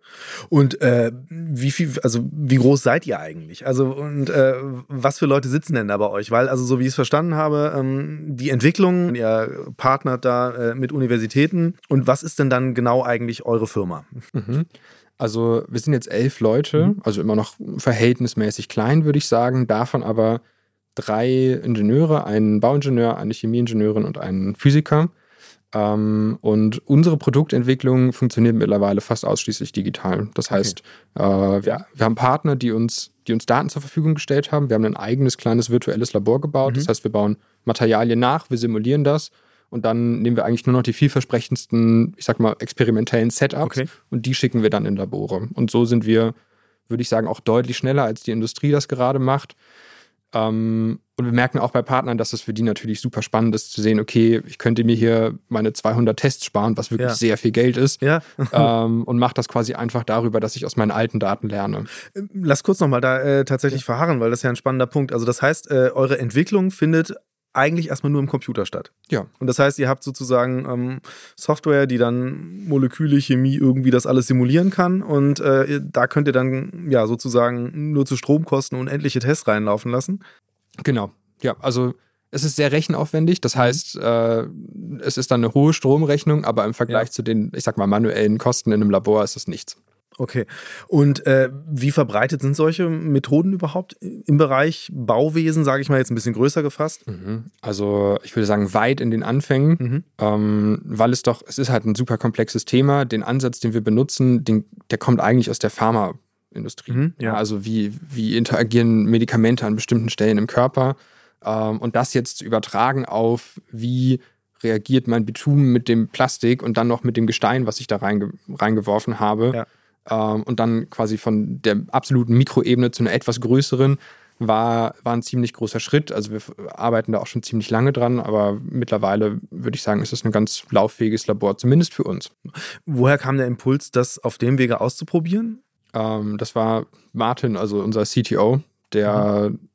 [SPEAKER 1] Und äh, wie viel, also wie groß seid ihr eigentlich? Also und äh, was für Leute sitzen denn da bei euch? Weil, also so wie ich es verstanden habe, ähm, die Entwicklung, ihr partnert da äh, mit Universitäten. Und was ist denn dann genau eigentlich eure Firma?
[SPEAKER 2] Mhm. Also wir sind jetzt elf Leute, mhm. also immer noch verhältnismäßig klein, würde ich sagen. Davon aber drei Ingenieure, einen Bauingenieur, eine Chemieingenieurin und einen Physiker. Ähm, und unsere Produktentwicklung funktioniert mittlerweile fast ausschließlich digital. Das heißt, okay. äh, wir, wir, haben Partner, die uns, die uns Daten zur Verfügung gestellt haben. Wir haben ein eigenes kleines virtuelles Labor gebaut. Mhm. Das heißt, wir bauen Materialien nach, wir simulieren das und dann nehmen wir eigentlich nur noch die vielversprechendsten, ich sag mal, experimentellen Setups okay. und die schicken wir dann in Labore. Und so sind wir, würde ich sagen, auch deutlich schneller, als die Industrie das gerade macht. Ähm, und wir merken auch bei Partnern, dass es für die natürlich super spannend ist zu sehen, okay, ich könnte mir hier meine 200 Tests sparen, was wirklich ja. sehr viel Geld ist. Ja. ähm, und mache das quasi einfach darüber, dass ich aus meinen alten Daten lerne.
[SPEAKER 1] Ähm, lass kurz nochmal da äh, tatsächlich ja. verharren, weil das ist ja ein spannender Punkt. Also das heißt, äh, eure Entwicklung findet eigentlich erstmal nur im Computer statt.
[SPEAKER 2] Ja.
[SPEAKER 1] Und das heißt, ihr habt sozusagen ähm, Software, die dann Moleküle, Chemie irgendwie das alles simulieren kann und äh, da könnt ihr dann ja sozusagen nur zu Stromkosten unendliche Tests reinlaufen lassen.
[SPEAKER 2] Genau, ja, also es ist sehr rechenaufwendig, das mhm. heißt, äh, es ist dann eine hohe Stromrechnung, aber im Vergleich ja. zu den, ich sag mal, manuellen Kosten in einem Labor ist es nichts.
[SPEAKER 1] Okay. Und äh, wie verbreitet sind solche Methoden überhaupt im Bereich Bauwesen, sage ich mal jetzt ein bisschen größer gefasst?
[SPEAKER 2] Mhm. Also ich würde sagen weit in den Anfängen, mhm. ähm, weil es doch, es ist halt ein super komplexes Thema. Den Ansatz, den wir benutzen, den, der kommt eigentlich aus der Pharmaindustrie. Mhm, ja. Also wie, wie interagieren Medikamente an bestimmten Stellen im Körper? Ähm, und das jetzt zu übertragen auf, wie reagiert mein Bitumen mit dem Plastik und dann noch mit dem Gestein, was ich da reinge reingeworfen habe. Ja. Ähm, und dann quasi von der absoluten Mikroebene zu einer etwas größeren war, war ein ziemlich großer Schritt. Also wir arbeiten da auch schon ziemlich lange dran, aber mittlerweile würde ich sagen, ist es ein ganz lauffähiges Labor, zumindest für uns.
[SPEAKER 1] Woher kam der Impuls, das auf dem Wege auszuprobieren?
[SPEAKER 2] Ähm, das war Martin, also unser CTO, der mhm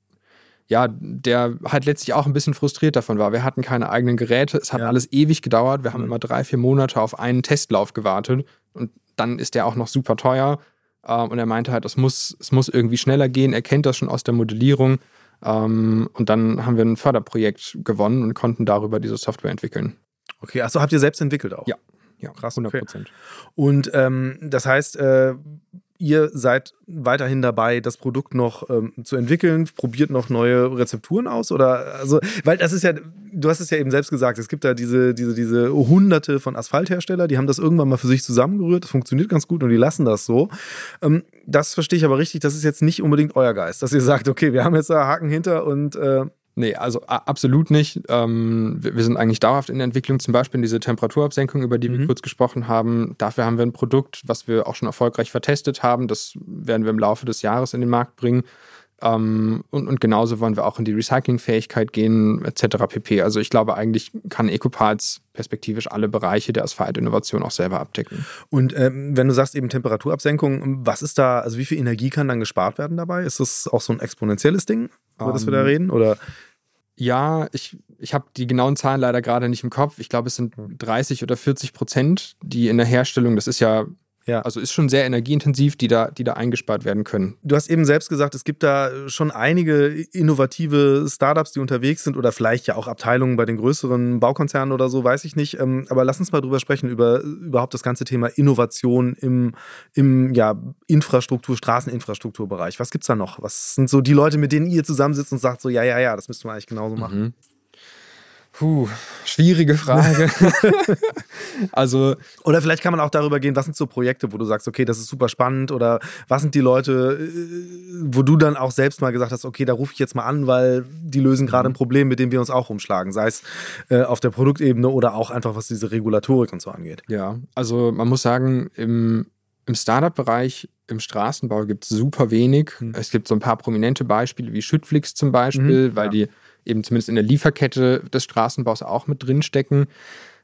[SPEAKER 2] ja, der halt letztlich auch ein bisschen frustriert davon war. Wir hatten keine eigenen Geräte, es hat ja. alles ewig gedauert. Wir haben mhm. immer drei, vier Monate auf einen Testlauf gewartet und dann ist der auch noch super teuer. Ähm, und er meinte halt, es muss, es muss irgendwie schneller gehen. Er kennt das schon aus der Modellierung. Ähm, und dann haben wir ein Förderprojekt gewonnen und konnten darüber diese Software entwickeln.
[SPEAKER 1] Okay, achso, habt ihr selbst entwickelt auch?
[SPEAKER 2] Ja, ja krass, 100 Prozent.
[SPEAKER 1] Okay. Und ähm, das heißt, äh, ihr seid weiterhin dabei, das Produkt noch ähm, zu entwickeln, probiert noch neue Rezepturen aus? Oder also, weil das ist ja, du hast es ja eben selbst gesagt, es gibt da diese, diese, diese hunderte von Asphalthersteller, die haben das irgendwann mal für sich zusammengerührt, das funktioniert ganz gut und die lassen das so. Ähm, das verstehe ich aber richtig, das ist jetzt nicht unbedingt euer Geist, dass ihr sagt, okay, wir haben jetzt da Haken hinter und äh,
[SPEAKER 2] Nee, also absolut nicht. Ähm, wir, wir, sind eigentlich dauerhaft in der Entwicklung, zum Beispiel diese Temperaturabsenkung, über die mhm. wir kurz gesprochen haben. Dafür haben wir ein Produkt, was wir auch schon erfolgreich vertestet haben. Das werden wir im Laufe des Jahres in den Markt bringen. Ähm, und, und genauso wollen wir auch in die Recyclingfähigkeit gehen, etc. pp. Also ich glaube, eigentlich kann Ecoparts perspektivisch alle Bereiche der Asphaltinnovation auch selber abdecken.
[SPEAKER 1] Und ähm, wenn du sagst eben Temperaturabsenkung, was ist da, also wie viel Energie kann dann gespart werden dabei? Ist das auch so ein exponentielles Ding, über um, das wir da ähm, reden? Oder?
[SPEAKER 2] Ja, ich, ich habe die genauen Zahlen leider gerade nicht im Kopf. Ich glaube, es sind 30 oder 40 Prozent, die in der Herstellung, das ist ja ja. Also ist schon sehr energieintensiv, die da, die da eingespart werden können.
[SPEAKER 1] Du hast eben selbst gesagt, es gibt da schon einige innovative Startups, die unterwegs sind oder vielleicht ja auch Abteilungen bei den größeren Baukonzernen oder so, weiß ich nicht. Ähm, aber lass uns mal drüber sprechen, über überhaupt das ganze Thema Innovation im, im ja, Infrastruktur, Straßeninfrastrukturbereich. Was gibt es da noch? Was sind so die Leute, mit denen ihr zusammensitzt und sagt so, ja, ja, ja, das müssten wir eigentlich genauso machen? Mhm.
[SPEAKER 2] Puh, schwierige Frage. also.
[SPEAKER 1] Oder vielleicht kann man auch darüber gehen, was sind so Projekte, wo du sagst, okay, das ist super spannend oder was sind die Leute, äh, wo du dann auch selbst mal gesagt hast, okay, da rufe ich jetzt mal an, weil die lösen gerade ein mhm. Problem, mit dem wir uns auch rumschlagen, sei es äh, auf der Produktebene oder auch einfach, was diese Regulatorik und so angeht.
[SPEAKER 2] Ja, also man muss sagen, im, im Startup-Bereich, im Straßenbau gibt es super wenig. Mhm. Es gibt so ein paar prominente Beispiele wie Schüttflix zum Beispiel, mhm, weil ja. die eben zumindest in der Lieferkette des Straßenbaus auch mit drinstecken.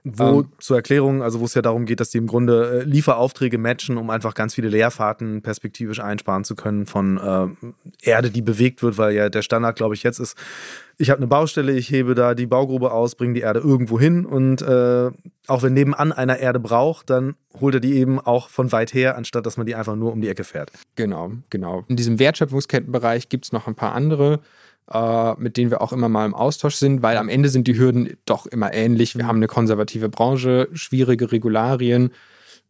[SPEAKER 1] Wo ähm, zur Erklärung, also wo es ja darum geht, dass die im Grunde äh, Lieferaufträge matchen, um einfach ganz viele Leerfahrten perspektivisch einsparen zu können von äh, Erde, die bewegt wird, weil ja der Standard, glaube ich, jetzt ist, ich habe eine Baustelle, ich hebe da die Baugrube aus, bringe die Erde irgendwo hin und äh, auch wenn nebenan einer Erde braucht, dann holt er die eben auch von weit her, anstatt dass man die einfach nur um die Ecke fährt.
[SPEAKER 2] Genau, genau. In diesem Wertschöpfungskettenbereich gibt es noch ein paar andere äh, mit denen wir auch immer mal im Austausch sind, weil am Ende sind die Hürden doch immer ähnlich. Wir mhm. haben eine konservative Branche, schwierige Regularien.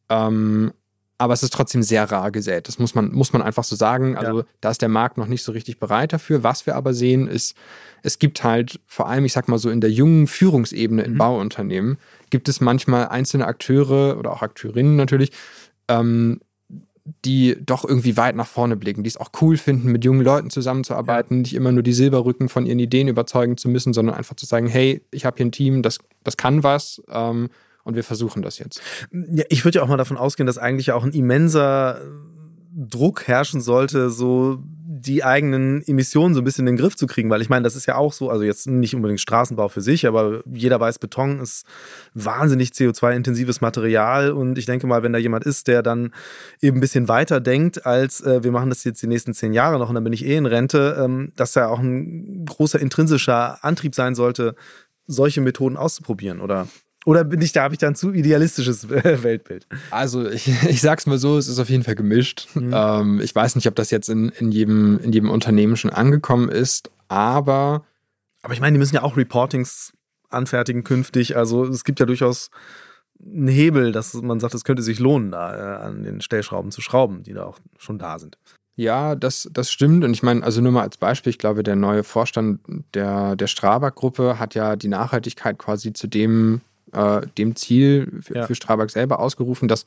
[SPEAKER 2] Ähm, aber es ist trotzdem sehr rar gesät. Das muss man, muss man einfach so sagen. Also ja. da ist der Markt noch nicht so richtig bereit dafür. Was wir aber sehen, ist, es gibt halt vor allem, ich sag mal so in der jungen Führungsebene in mhm. Bauunternehmen, gibt es manchmal einzelne Akteure oder auch Akteurinnen natürlich, ähm, die doch irgendwie weit nach vorne blicken, die es auch cool finden, mit jungen Leuten zusammenzuarbeiten, ja. nicht immer nur die Silberrücken von ihren Ideen überzeugen zu müssen, sondern einfach zu sagen, hey, ich habe hier ein Team, das, das kann was ähm, und wir versuchen das jetzt.
[SPEAKER 1] Ja, ich würde ja auch mal davon ausgehen, dass eigentlich auch ein immenser Druck herrschen sollte, so die eigenen Emissionen so ein bisschen in den Griff zu kriegen, weil ich meine, das ist ja auch so, also jetzt nicht unbedingt Straßenbau für sich, aber jeder weiß, Beton ist wahnsinnig CO2-intensives Material und ich denke mal, wenn da jemand ist, der dann eben ein bisschen weiter denkt, als äh, wir machen das jetzt die nächsten zehn Jahre noch und dann bin ich eh in Rente, ähm, dass da auch ein großer intrinsischer Antrieb sein sollte, solche Methoden auszuprobieren, oder? Oder bin ich da, habe ich da ein zu idealistisches Weltbild?
[SPEAKER 2] Also ich, ich sag's mal so, es ist auf jeden Fall gemischt. Mhm. Ähm, ich weiß nicht, ob das jetzt in, in, jedem, in jedem Unternehmen schon angekommen ist, aber.
[SPEAKER 1] Aber ich meine, die müssen ja auch Reportings anfertigen künftig. Also es gibt ja durchaus einen Hebel, dass man sagt, es könnte sich lohnen, da äh, an den Stellschrauben zu schrauben, die da auch schon da sind.
[SPEAKER 2] Ja, das, das stimmt. Und ich meine, also nur mal als Beispiel, ich glaube, der neue Vorstand der, der Strabag-Gruppe hat ja die Nachhaltigkeit quasi zu dem äh, dem Ziel für, ja. für Strabag selber ausgerufen, dass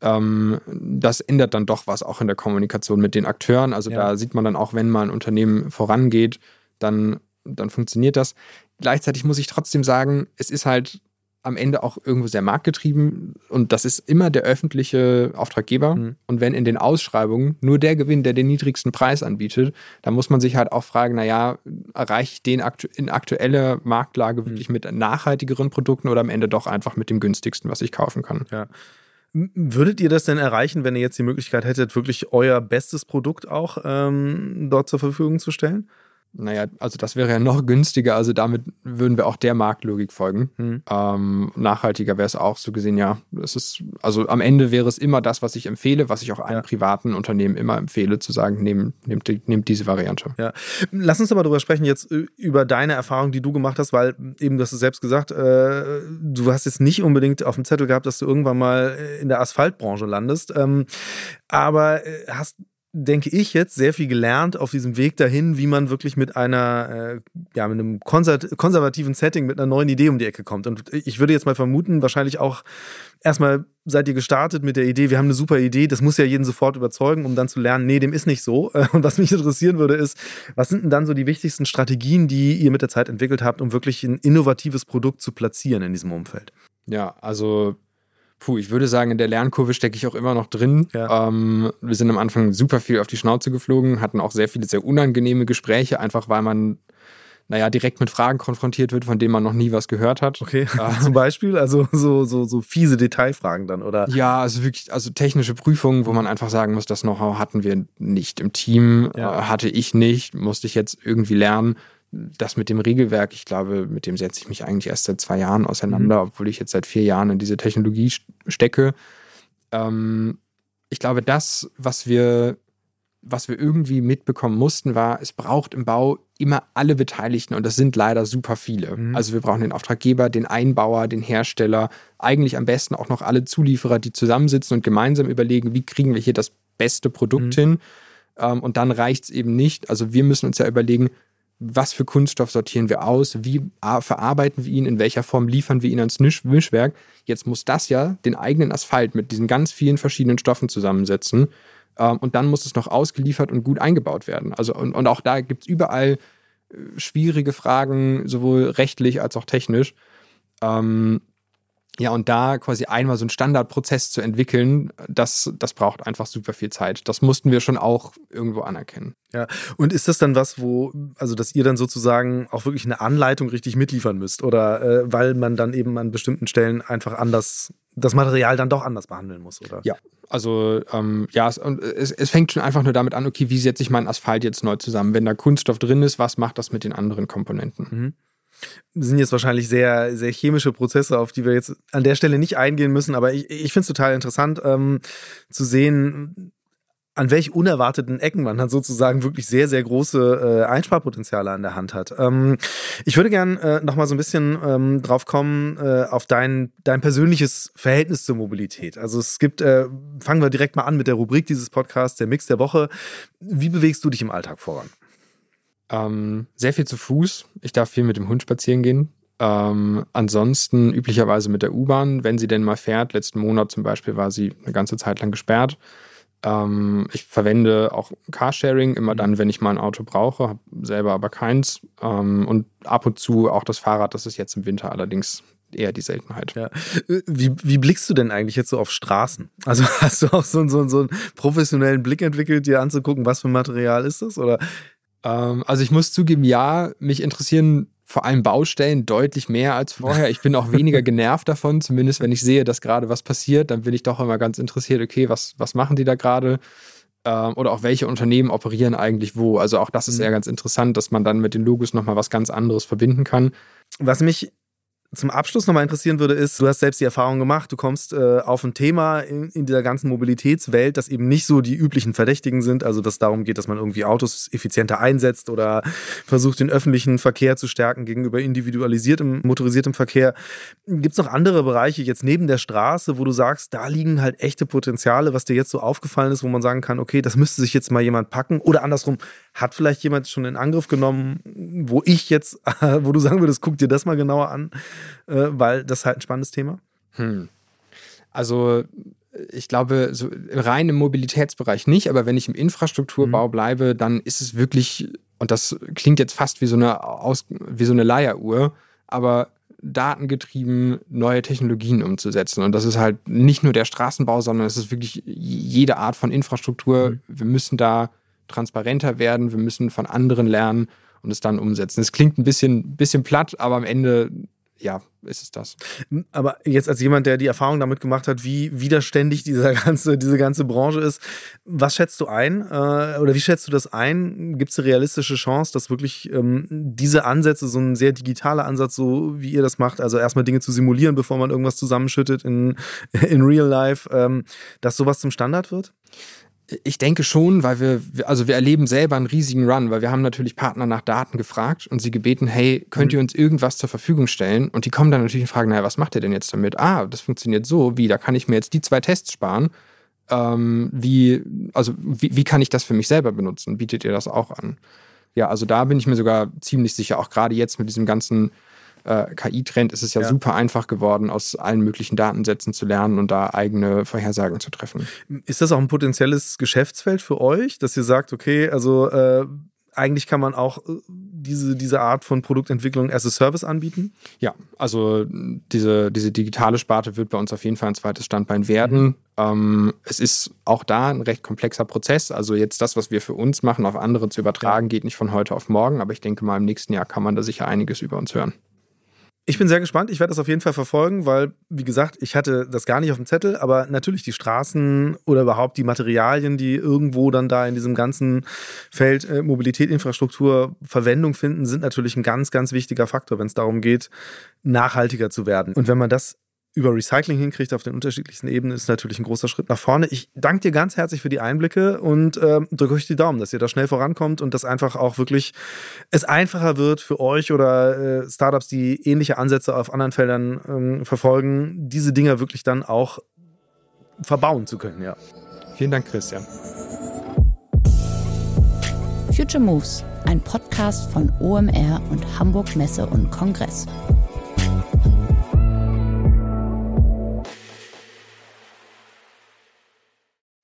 [SPEAKER 2] ähm, das ändert dann doch was auch in der Kommunikation mit den Akteuren. Also ja. da sieht man dann auch, wenn mal ein Unternehmen vorangeht, dann, dann funktioniert das. Gleichzeitig muss ich trotzdem sagen, es ist halt am Ende auch irgendwo sehr marktgetrieben und das ist immer der öffentliche Auftraggeber. Mhm. Und wenn in den Ausschreibungen nur der gewinnt, der den niedrigsten Preis anbietet, dann muss man sich halt auch fragen, naja, erreiche ich den aktu in aktueller Marktlage mhm. wirklich mit nachhaltigeren Produkten oder am Ende doch einfach mit dem günstigsten, was ich kaufen kann?
[SPEAKER 1] Ja. Würdet ihr das denn erreichen, wenn ihr jetzt die Möglichkeit hättet, wirklich euer bestes Produkt auch ähm, dort zur Verfügung zu stellen?
[SPEAKER 2] Naja, also das wäre ja noch günstiger. Also damit würden wir auch der Marktlogik folgen. Mhm. Ähm, nachhaltiger wäre es auch so gesehen, ja. Es ist, also am Ende wäre es immer das, was ich empfehle, was ich auch einem ja. privaten Unternehmen immer empfehle, zu sagen, nehmt, nehmt, nehmt diese Variante.
[SPEAKER 1] Ja. Lass uns aber darüber sprechen, jetzt über deine Erfahrung, die du gemacht hast, weil eben, du hast es selbst gesagt, äh, du hast jetzt nicht unbedingt auf dem Zettel gehabt, dass du irgendwann mal in der Asphaltbranche landest. Ähm, aber äh, hast denke ich, jetzt sehr viel gelernt auf diesem Weg dahin, wie man wirklich mit einer, äh, ja, mit einem konservativen Setting, mit einer neuen Idee um die Ecke kommt. Und ich würde jetzt mal vermuten, wahrscheinlich auch erstmal seid ihr gestartet mit der Idee, wir haben eine super Idee, das muss ja jeden sofort überzeugen, um dann zu lernen, nee, dem ist nicht so. Und was mich interessieren würde, ist, was sind denn dann so die wichtigsten Strategien, die ihr mit der Zeit entwickelt habt, um wirklich ein innovatives Produkt zu platzieren in diesem Umfeld?
[SPEAKER 2] Ja, also Puh, ich würde sagen, in der Lernkurve stecke ich auch immer noch drin. Ja. Ähm, wir sind am Anfang super viel auf die Schnauze geflogen, hatten auch sehr viele sehr unangenehme Gespräche, einfach weil man naja, direkt mit Fragen konfrontiert wird, von denen man noch nie was gehört hat.
[SPEAKER 1] Okay, äh, zum Beispiel, also so, so, so fiese Detailfragen dann, oder?
[SPEAKER 2] Ja, also wirklich, also technische Prüfungen, wo man einfach sagen muss, das Know-how hatten wir nicht im Team, ja. äh, hatte ich nicht, musste ich jetzt irgendwie lernen das mit dem Regelwerk, ich glaube, mit dem setze ich mich eigentlich erst seit zwei Jahren auseinander, mhm. obwohl ich jetzt seit vier Jahren in diese Technologie stecke. Ähm, ich glaube, das, was wir, was wir irgendwie mitbekommen mussten, war, es braucht im Bau immer alle Beteiligten und das sind leider super viele. Mhm. Also wir brauchen den Auftraggeber, den Einbauer, den Hersteller, eigentlich am besten auch noch alle Zulieferer, die zusammensitzen und gemeinsam überlegen, wie kriegen wir hier das beste Produkt mhm. hin. Ähm, und dann reicht es eben nicht. Also wir müssen uns ja überlegen, was für Kunststoff sortieren wir aus, wie verarbeiten wir ihn, in welcher Form liefern wir ihn ans Mischwerk. Jetzt muss das ja den eigenen Asphalt mit diesen ganz vielen verschiedenen Stoffen zusammensetzen. Ähm, und dann muss es noch ausgeliefert und gut eingebaut werden. Also, und, und auch da gibt es überall äh, schwierige Fragen, sowohl rechtlich als auch technisch. Ähm, ja, und da quasi einmal so einen Standardprozess zu entwickeln, das, das braucht einfach super viel Zeit. Das mussten wir schon auch irgendwo anerkennen.
[SPEAKER 1] Ja, und ist das dann was, wo, also dass ihr dann sozusagen auch wirklich eine Anleitung richtig mitliefern müsst? Oder äh, weil man dann eben an bestimmten Stellen einfach anders, das Material dann doch anders behandeln muss, oder?
[SPEAKER 2] Ja, also ähm, ja, es, es, es, fängt schon einfach nur damit an, okay, wie setze ich meinen Asphalt jetzt neu zusammen? Wenn da Kunststoff drin ist, was macht das mit den anderen Komponenten? Mhm
[SPEAKER 1] sind jetzt wahrscheinlich sehr, sehr chemische Prozesse, auf die wir jetzt an der Stelle nicht eingehen müssen, aber ich, ich finde es total interessant ähm, zu sehen, an welch unerwarteten Ecken man dann sozusagen wirklich sehr, sehr große äh, Einsparpotenziale an der Hand hat. Ähm, ich würde gern äh, noch mal so ein bisschen ähm, drauf kommen, äh, auf dein, dein persönliches Verhältnis zur Mobilität. Also es gibt, äh, fangen wir direkt mal an mit der Rubrik dieses Podcasts, der Mix der Woche. Wie bewegst du dich im Alltag voran?
[SPEAKER 2] Ähm, sehr viel zu Fuß. Ich darf viel mit dem Hund spazieren gehen. Ähm, ansonsten üblicherweise mit der U-Bahn, wenn sie denn mal fährt. Letzten Monat zum Beispiel war sie eine ganze Zeit lang gesperrt. Ähm, ich verwende auch Carsharing immer dann, wenn ich mal ein Auto brauche, habe selber aber keins. Ähm, und ab und zu auch das Fahrrad, das ist jetzt im Winter allerdings eher die Seltenheit.
[SPEAKER 1] Ja. Wie, wie blickst du denn eigentlich jetzt so auf Straßen? Also hast du auch so, so, so einen professionellen Blick entwickelt, dir anzugucken, was für Material ist das? Oder
[SPEAKER 2] ähm, also ich muss zugeben, ja, mich interessieren vor allem Baustellen deutlich mehr als vorher. Ich bin auch weniger genervt davon, zumindest wenn ich sehe, dass gerade was passiert, dann bin ich doch immer ganz interessiert, okay, was, was machen die da gerade? Ähm, oder auch welche Unternehmen operieren eigentlich wo. Also auch das ist ja mhm. ganz interessant, dass man dann mit den Logos nochmal was ganz anderes verbinden kann.
[SPEAKER 1] Was mich zum Abschluss nochmal interessieren würde, ist, du hast selbst die Erfahrung gemacht, du kommst äh, auf ein Thema in, in, dieser ganzen Mobilitätswelt, das eben nicht so die üblichen Verdächtigen sind, also dass darum geht, dass man irgendwie Autos effizienter einsetzt oder versucht, den öffentlichen Verkehr zu stärken gegenüber individualisiertem, motorisiertem Verkehr. Gibt es noch andere Bereiche jetzt neben der Straße, wo du sagst, da liegen halt echte Potenziale, was dir jetzt so aufgefallen ist, wo man sagen kann, okay, das müsste sich jetzt mal jemand packen oder andersrum, hat vielleicht jemand schon in Angriff genommen, wo ich jetzt, wo du sagen würdest, guck dir das mal genauer an, äh, weil das ist halt ein spannendes Thema? Hm.
[SPEAKER 2] Also ich glaube, so rein im Mobilitätsbereich nicht, aber wenn ich im Infrastrukturbau mhm. bleibe, dann ist es wirklich, und das klingt jetzt fast wie so eine, Aus, wie so eine Leieruhr, aber datengetrieben neue Technologien umzusetzen. Und das ist halt nicht nur der Straßenbau, sondern es ist wirklich jede Art von Infrastruktur. Mhm. Wir müssen da transparenter werden, wir müssen von anderen lernen und es dann umsetzen. Es klingt ein bisschen, bisschen platt, aber am Ende ja, ist es das.
[SPEAKER 1] Aber jetzt als jemand, der die Erfahrung damit gemacht hat, wie widerständig dieser ganze, diese ganze Branche ist, was schätzt du ein? Äh, oder wie schätzt du das ein? Gibt es eine realistische Chance, dass wirklich ähm, diese Ansätze, so ein sehr digitaler Ansatz, so wie ihr das macht, also erstmal Dinge zu simulieren, bevor man irgendwas zusammenschüttet in, in Real Life, ähm, dass sowas zum Standard wird?
[SPEAKER 2] Ich denke schon, weil wir, also wir erleben selber einen riesigen Run, weil wir haben natürlich Partner nach Daten gefragt und sie gebeten, hey, könnt ihr mhm. uns irgendwas zur Verfügung stellen? Und die kommen dann natürlich und fragen, naja, was macht ihr denn jetzt damit? Ah, das funktioniert so, wie, da kann ich mir jetzt die zwei Tests sparen. Ähm, wie, also wie, wie kann ich das für mich selber benutzen? Bietet ihr das auch an? Ja, also da bin ich mir sogar ziemlich sicher, auch gerade jetzt mit diesem ganzen äh, KI-Trend ist es ja, ja, super einfach geworden, aus allen möglichen Datensätzen zu lernen und da eigene Vorhersagen zu treffen.
[SPEAKER 1] Ist das auch ein potenzielles Geschäftsfeld für euch, dass ihr sagt, okay, also äh, eigentlich kann man auch äh, diese, diese Art von Produktentwicklung as a Service anbieten?
[SPEAKER 2] Ja, also diese, diese digitale Sparte wird bei uns auf jeden Fall ein zweites Standbein werden. Mhm. Ähm, es ist auch da ein recht komplexer Prozess. Also jetzt das, was wir für uns machen, auf andere zu übertragen, geht nicht von heute auf morgen. Aber ich denke mal, im nächsten Jahr kann man da sicher einiges über uns hören.
[SPEAKER 1] Ich bin sehr gespannt. Ich werde das auf jeden Fall verfolgen, weil, wie gesagt, ich hatte das gar nicht auf dem Zettel, aber natürlich die Straßen oder überhaupt die Materialien, die irgendwo dann da in diesem ganzen Feld äh, Mobilität, Infrastruktur Verwendung finden, sind natürlich ein ganz, ganz wichtiger Faktor, wenn es darum geht, nachhaltiger zu werden. Und wenn man das über Recycling hinkriegt auf den unterschiedlichsten Ebenen, ist natürlich ein großer Schritt nach vorne. Ich danke dir ganz herzlich für die Einblicke und äh, drücke euch die Daumen, dass ihr da schnell vorankommt und dass einfach auch wirklich es einfacher wird für euch oder äh, Startups, die ähnliche Ansätze auf anderen Feldern ähm, verfolgen, diese Dinger wirklich dann auch verbauen zu können. Ja.
[SPEAKER 2] Vielen Dank, Christian.
[SPEAKER 3] Future Moves, ein Podcast von OMR und Hamburg Messe und Kongress.